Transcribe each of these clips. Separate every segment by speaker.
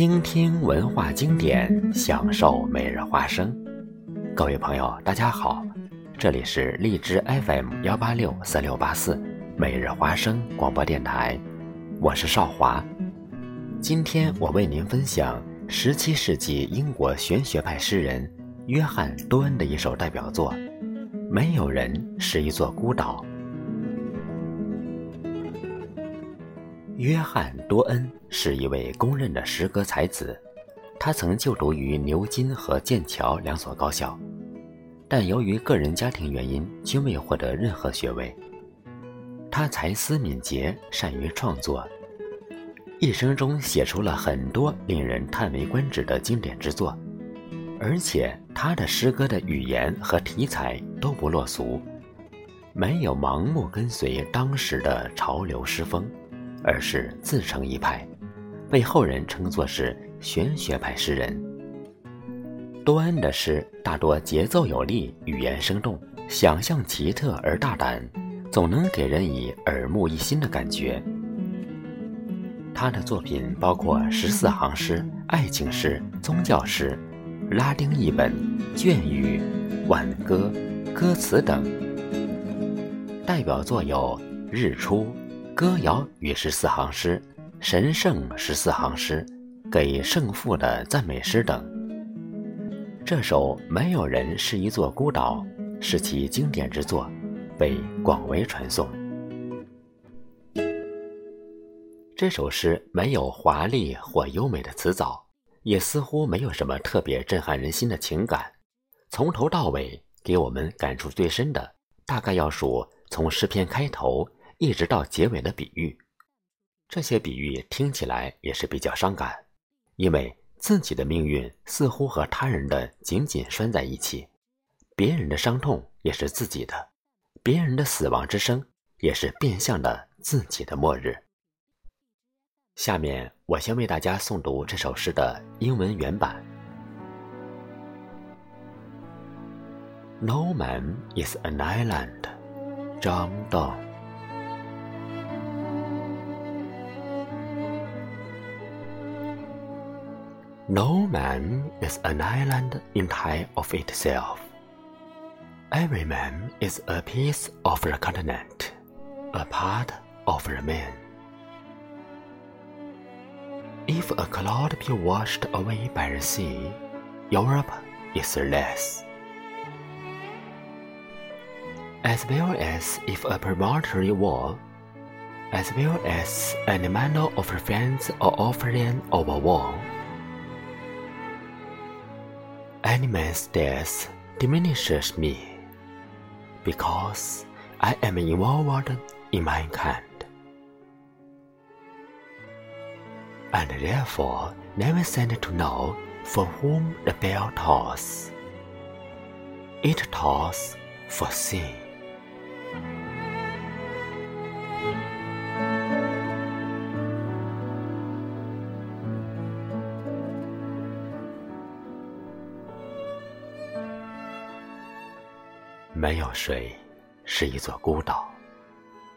Speaker 1: 倾听文化经典，享受每日花生。各位朋友，大家好，这里是荔枝 FM 幺八六三六八四每日花生广播电台，我是少华。今天我为您分享十七世纪英国玄学派诗人约翰·多恩的一首代表作《没有人是一座孤岛》。约翰·多恩是一位公认的诗歌才子，他曾就读于牛津和剑桥两所高校，但由于个人家庭原因，均未获得任何学位。他才思敏捷，善于创作，一生中写出了很多令人叹为观止的经典之作，而且他的诗歌的语言和题材都不落俗，没有盲目跟随当时的潮流诗风。而是自成一派，被后人称作是玄学派诗人。多恩的诗大多节奏有力，语言生动，想象奇特而大胆，总能给人以耳目一新的感觉。他的作品包括十四行诗、爱情诗、宗教诗、拉丁译本、隽语、挽歌、歌词等，代表作有《日出》。歌谣与十四行诗、神圣十四行诗、给圣父的赞美诗等。这首《没有人是一座孤岛》是其经典之作，被广为传颂。这首诗没有华丽或优美的词藻，也似乎没有什么特别震撼人心的情感。从头到尾，给我们感触最深的，大概要数从诗篇开头。一直到结尾的比喻，这些比喻听起来也是比较伤感，因为自己的命运似乎和他人的紧紧拴在一起，别人的伤痛也是自己的，别人的死亡之声也是变相的自己的末日。下面我先为大家诵读这首诗的英文原版：No man is an island, John Donne。No man is an island entire of itself. Every man is a piece of the continent, a part of the man. If a cloud be washed away by the sea, Europe is less. As well as if a promontory wall, as well as an mantle of fence or offering of any man's death diminishes me, because I am involved in mankind, and therefore never sent to know for whom the bell tolls. It tolls for sin. 没有水，是一座孤岛，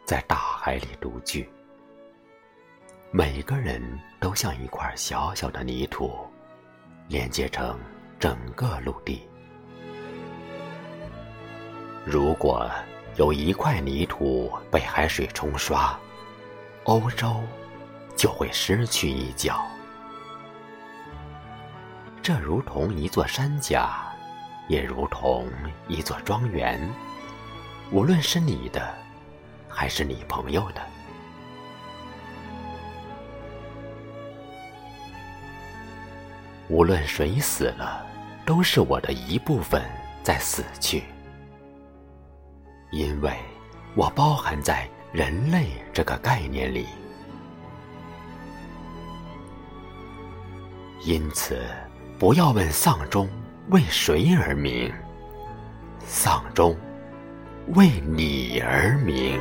Speaker 1: 在大海里独居。每个人都像一块小小的泥土，连接成整个陆地。如果有一块泥土被海水冲刷，欧洲就会失去一角。这如同一座山甲。也如同一座庄园，无论是你的，还是你朋友的，无论谁死了，都是我的一部分在死去，因为我包含在人类这个概念里，因此不要问丧钟。为谁而鸣？丧钟为你而鸣。